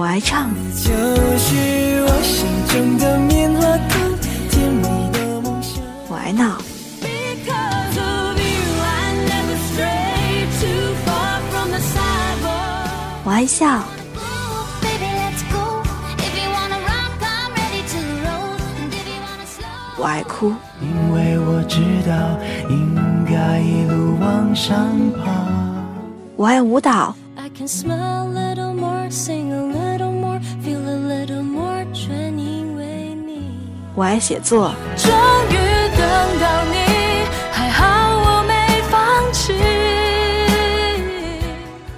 我爱唱。我爱闹。我爱笑。我爱哭。因为我知道应该一路往上爬。我爱舞蹈。我爱写作。终于等到你，还好我没放弃。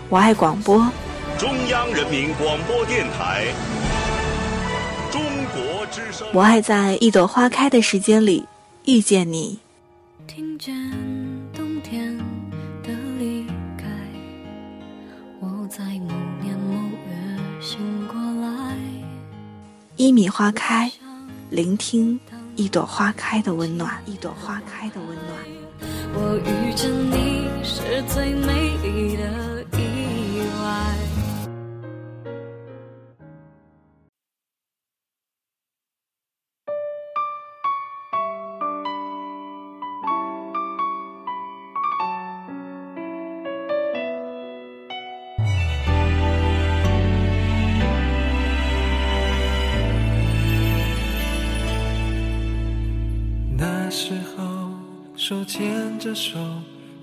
我爱广播。中央人民广播电台。中国之声。我爱在一朵花开的时间里遇见你。听见冬天的离开，我在某年某月醒过来。一米花开。聆听一朵花开的温暖，一朵花开的温暖。我遇见你是最美丽的手牵着手，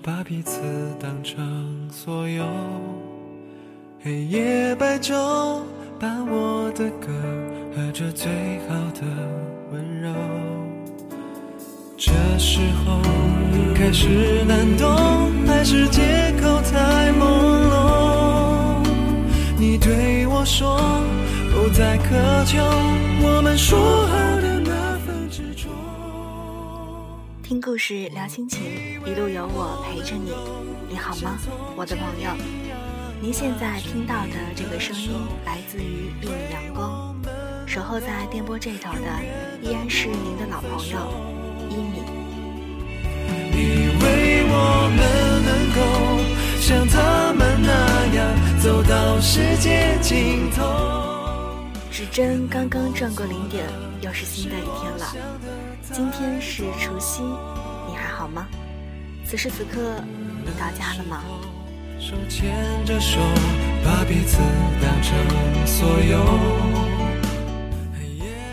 把彼此当成所有。黑夜白昼伴我的歌，和着最好的温柔。这时候开始难懂，还是借口太朦胧？你对我说，不再苛求我们说好听故事，聊心情，一路有我陪着你。你好吗，我的朋友？您现在听到的这个声音来自于一米阳光，守候在电波这头的依然是您的老朋友一米。以为我们能够像他们那样走到世界尽头。指针刚刚转过零点，又是新的一天了。今天是除夕，你还好吗？此时此刻，你到家了吗？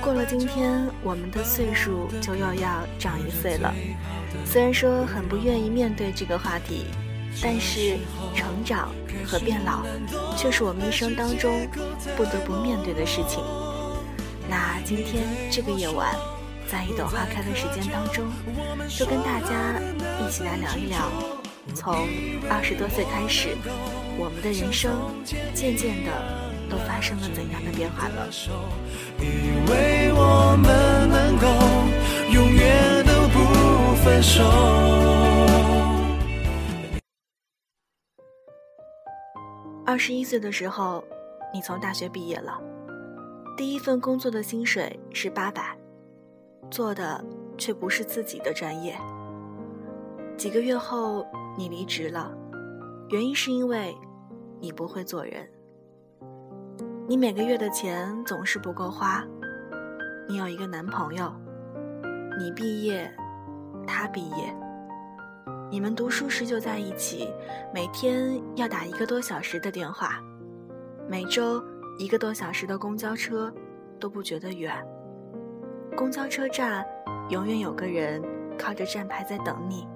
过了今天，我们的岁数就又要长一岁了。虽然说很不愿意面对这个话题，但是成长和变老，却是我们一生当中不得不面对的事情。那今天这个夜晚。在一朵花开的时间当中，就跟大家一起来聊一聊，从二十多岁开始，我们的人生渐渐的都发生了怎样的变化了？以为我们能够永远都不分手。二十一岁的时候，你从大学毕业了，第一份工作的薪水是八百。做的却不是自己的专业。几个月后，你离职了，原因是因为你不会做人。你每个月的钱总是不够花。你有一个男朋友，你毕业，他毕业，你们读书时就在一起，每天要打一个多小时的电话，每周一个多小时的公交车都不觉得远。公交车站，永远有个人靠着站牌在等你。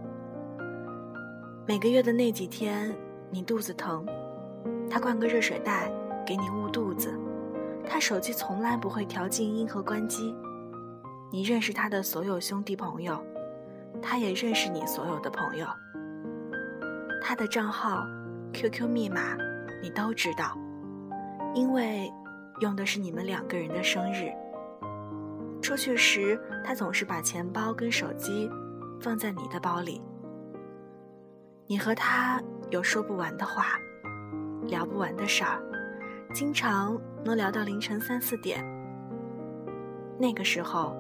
每个月的那几天，你肚子疼，他灌个热水袋给你捂肚子。他手机从来不会调静音和关机。你认识他的所有兄弟朋友，他也认识你所有的朋友。他的账号、QQ 密码你都知道，因为用的是你们两个人的生日。出去时，他总是把钱包跟手机放在你的包里。你和他有说不完的话，聊不完的事儿，经常能聊到凌晨三四点。那个时候，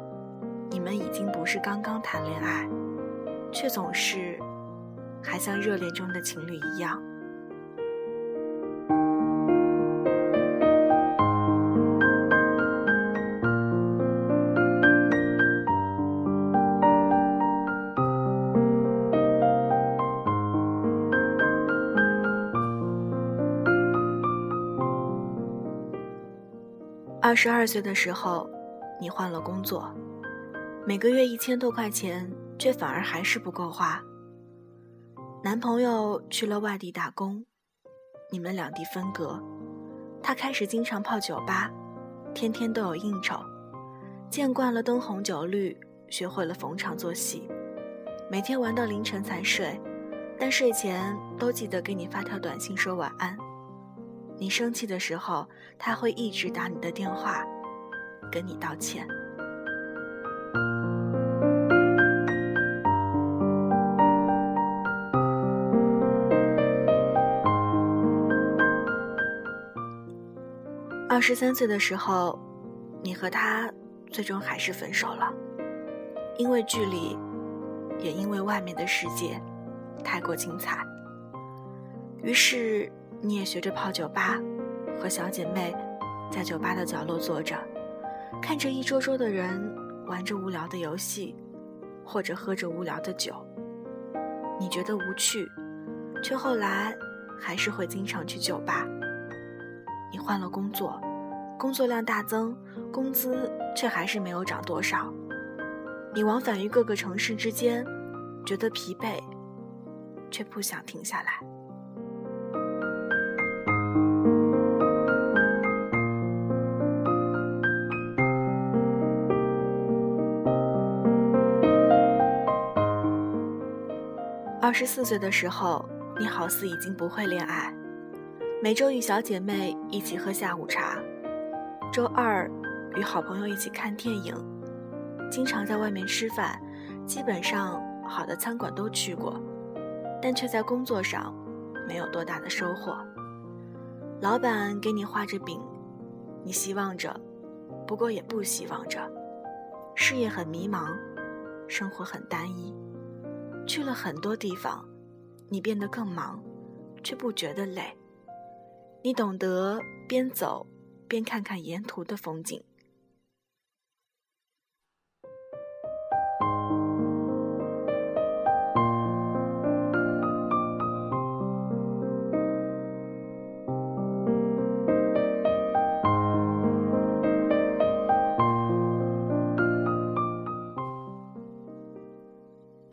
你们已经不是刚刚谈恋爱，却总是还像热恋中的情侣一样。二十二岁的时候，你换了工作，每个月一千多块钱，却反而还是不够花。男朋友去了外地打工，你们两地分隔，他开始经常泡酒吧，天天都有应酬，见惯了灯红酒绿，学会了逢场作戏，每天玩到凌晨才睡，但睡前都记得给你发条短信说晚安。你生气的时候，他会一直打你的电话，跟你道歉。二十三岁的时候，你和他最终还是分手了，因为距离，也因为外面的世界太过精彩。于是。你也学着泡酒吧，和小姐妹在酒吧的角落坐着，看着一桌桌的人玩着无聊的游戏，或者喝着无聊的酒。你觉得无趣，却后来还是会经常去酒吧。你换了工作，工作量大增，工资却还是没有涨多少。你往返于各个城市之间，觉得疲惫，却不想停下来。二十四岁的时候，你好似已经不会恋爱。每周与小姐妹一起喝下午茶，周二与好朋友一起看电影，经常在外面吃饭，基本上好的餐馆都去过，但却在工作上没有多大的收获。老板给你画着饼，你希望着，不过也不希望着。事业很迷茫，生活很单一。去了很多地方，你变得更忙，却不觉得累。你懂得边走边看看沿途的风景。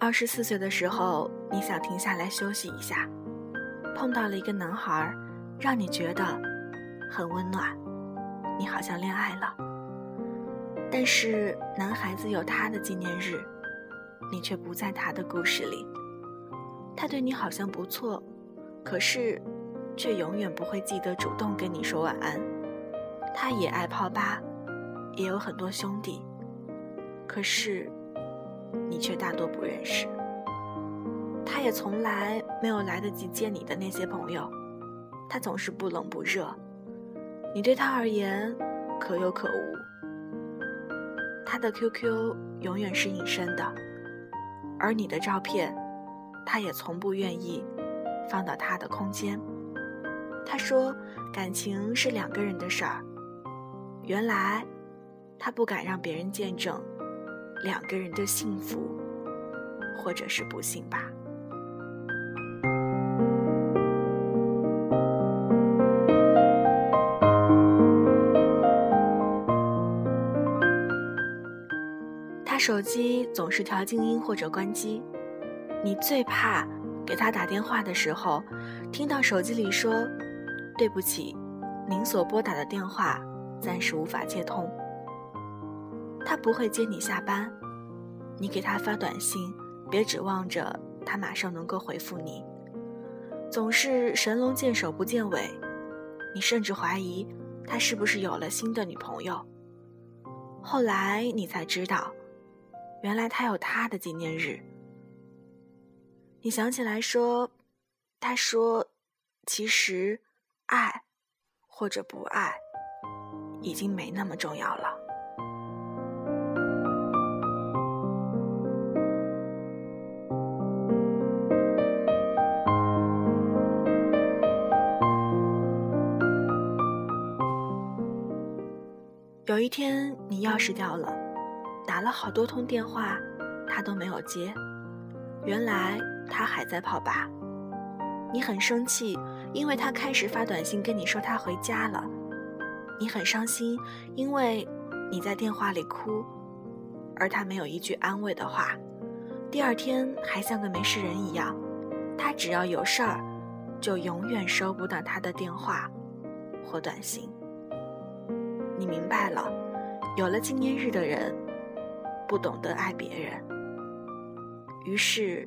二十四岁的时候，你想停下来休息一下，碰到了一个男孩，让你觉得很温暖，你好像恋爱了。但是男孩子有他的纪念日，你却不在他的故事里。他对你好像不错，可是却永远不会记得主动跟你说晚安。他也爱泡吧，也有很多兄弟，可是。你却大多不认识，他也从来没有来得及见你的那些朋友，他总是不冷不热，你对他而言可有可无。他的 QQ 永远是隐身的，而你的照片，他也从不愿意放到他的空间。他说，感情是两个人的事儿，原来他不敢让别人见证。两个人的幸福，或者是不幸吧。他手机总是调静音或者关机，你最怕给他打电话的时候，听到手机里说：“对不起，您所拨打的电话暂时无法接通。”他不会接你下班，你给他发短信，别指望着他马上能够回复你。总是神龙见首不见尾，你甚至怀疑他是不是有了新的女朋友。后来你才知道，原来他有他的纪念日。你想起来说，他说，其实，爱，或者不爱，已经没那么重要了。有一天，你钥匙掉了，打了好多通电话，他都没有接。原来他还在泡吧。你很生气，因为他开始发短信跟你说他回家了。你很伤心，因为你在电话里哭，而他没有一句安慰的话。第二天还像个没事人一样，他只要有事儿，就永远收不到他的电话或短信。你明白了，有了纪念日的人，不懂得爱别人，于是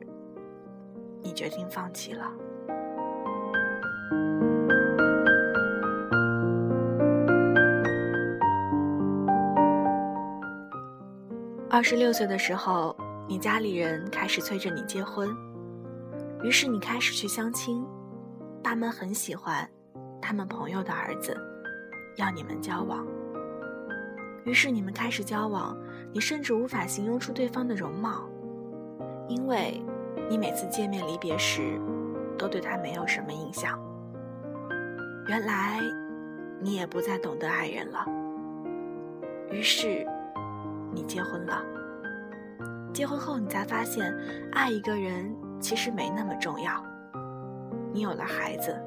你决定放弃了。二十六岁的时候，你家里人开始催着你结婚，于是你开始去相亲。爸妈很喜欢他们朋友的儿子，要你们交往。于是你们开始交往，你甚至无法形容出对方的容貌，因为你每次见面离别时，都对他没有什么印象。原来，你也不再懂得爱人了。于是。你结婚了，结婚后你才发现，爱一个人其实没那么重要。你有了孩子，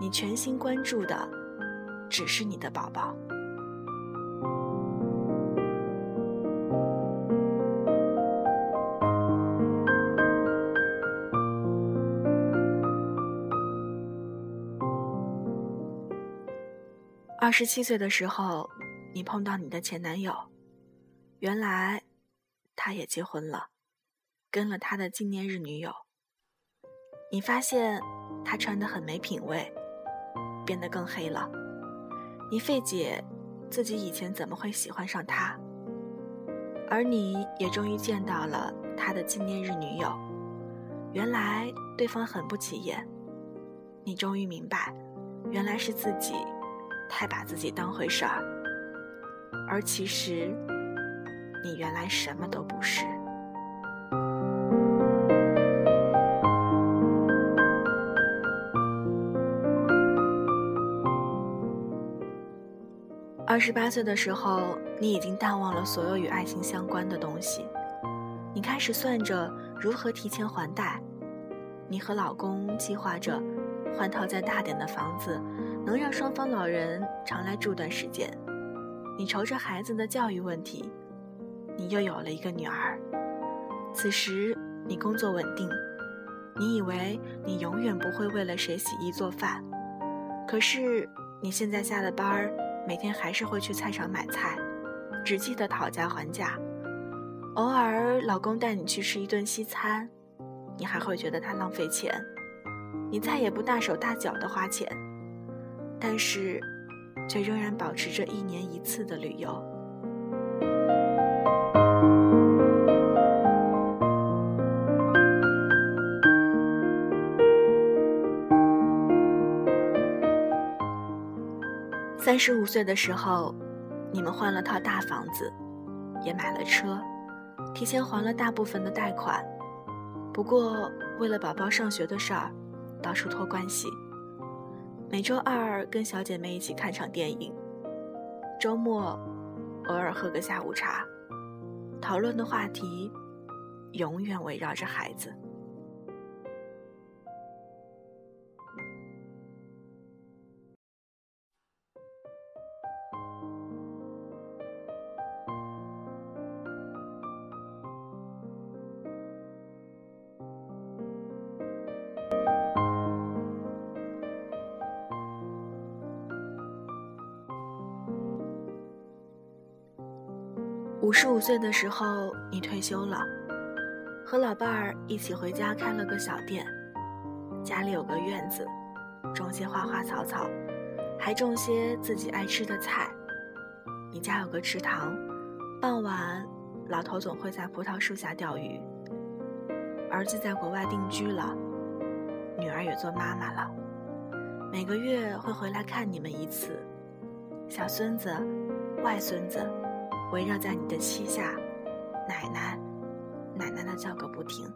你全心关注的只是你的宝宝。二十七岁的时候，你碰到你的前男友。原来，他也结婚了，跟了他的纪念日女友。你发现他穿的很没品味，变得更黑了。你费解自己以前怎么会喜欢上他，而你也终于见到了他的纪念日女友。原来对方很不起眼。你终于明白，原来是自己太把自己当回事儿，而其实。你原来什么都不是。二十八岁的时候，你已经淡忘了所有与爱情相关的东西，你开始算着如何提前还贷。你和老公计划着换套再大点的房子，能让双方老人常来住段时间。你愁着孩子的教育问题。你又有了一个女儿，此时你工作稳定，你以为你永远不会为了谁洗衣做饭，可是你现在下了班儿，每天还是会去菜场买菜，只记得讨价还价，偶尔老公带你去吃一顿西餐，你还会觉得他浪费钱，你再也不大手大脚的花钱，但是，却仍然保持着一年一次的旅游。三十五岁的时候，你们换了套大房子，也买了车，提前还了大部分的贷款。不过，为了宝宝上学的事儿，到处托关系。每周二跟小姐妹一起看场电影，周末偶尔喝个下午茶，讨论的话题永远围绕着孩子。五岁的时候，你退休了，和老伴儿一起回家开了个小店，家里有个院子，种些花花草草，还种些自己爱吃的菜。你家有个池塘，傍晚老头总会在葡萄树下钓鱼。儿子在国外定居了，女儿也做妈妈了，每个月会回来看你们一次，小孙子、外孙子。围绕在你的膝下，奶奶，奶奶的叫个不停。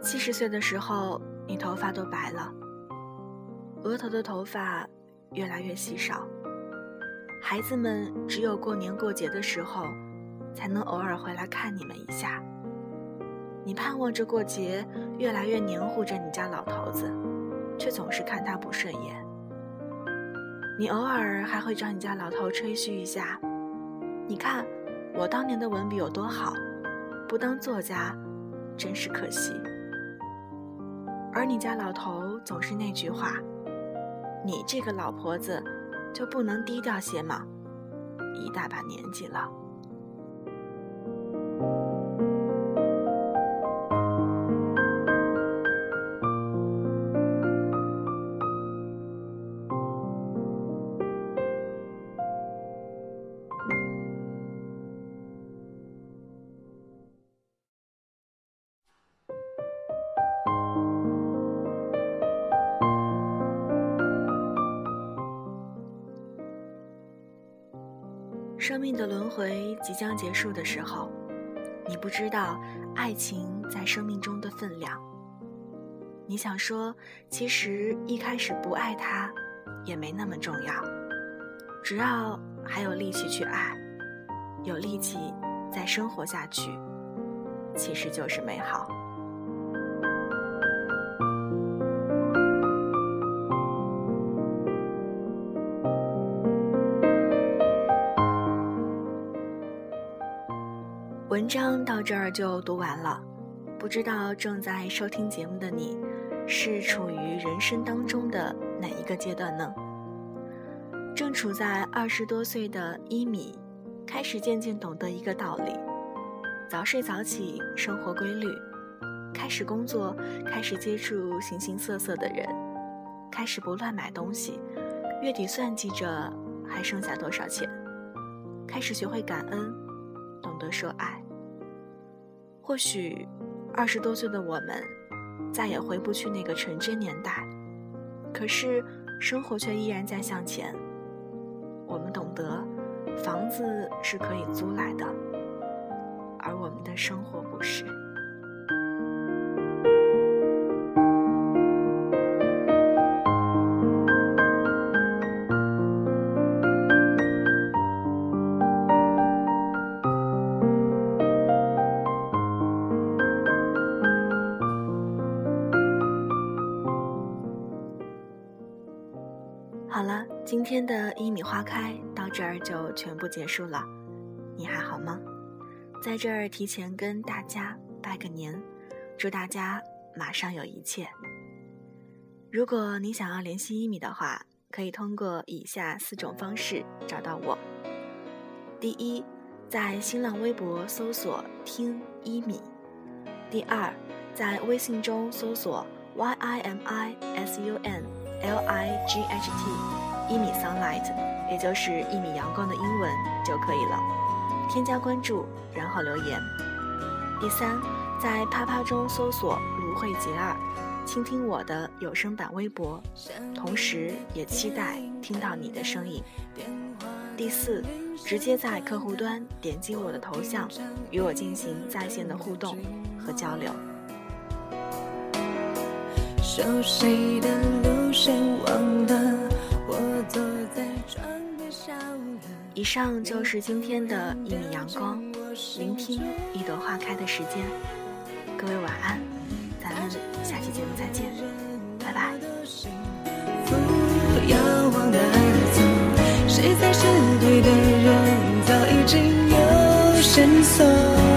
七十岁的时候，你头发都白了，额头的头发越来越稀少，孩子们只有过年过节的时候，才能偶尔回来看你们一下。你盼望着过节越来越黏糊着你家老头子，却总是看他不顺眼。你偶尔还会找你家老头吹嘘一下，你看我当年的文笔有多好，不当作家真是可惜。而你家老头总是那句话：“你这个老婆子。”就不能低调些吗？一大把年纪了。生命的轮回即将结束的时候，你不知道爱情在生命中的分量。你想说，其实一开始不爱他，也没那么重要，只要还有力气去爱，有力气再生活下去，其实就是美好。章到这儿就读完了，不知道正在收听节目的你，是处于人生当中的哪一个阶段呢？正处在二十多岁的伊米，开始渐渐懂得一个道理：早睡早起，生活规律；开始工作，开始接触形形色色的人；开始不乱买东西，月底算计着还剩下多少钱；开始学会感恩。懂得说爱。或许，二十多岁的我们，再也回不去那个纯真年代，可是生活却依然在向前。我们懂得，房子是可以租来的，而我们的生活不是。今天的一米花开到这儿就全部结束了。你还好吗？在这儿提前跟大家拜个年，祝大家马上有一切。如果你想要联系一米的话，可以通过以下四种方式找到我：第一，在新浪微博搜索“听一米”；第二，在微信中搜索 “y i m i s u n”。L I G H T，一米 sunlight，也就是一米阳光的英文就可以了。添加关注，然后留言。第三，在啪啪中搜索芦荟杰二，倾听我的有声版微博，同时也期待听到你的声音。第四，直接在客户端点击我的头像，与我进行在线的互动和交流。熟悉的路线忘，了。以上就是今天的一米阳光，聆听一朵花开的时间。各位晚安，咱们下期节目再见，拜拜。谁才是对的人？早已经有线索。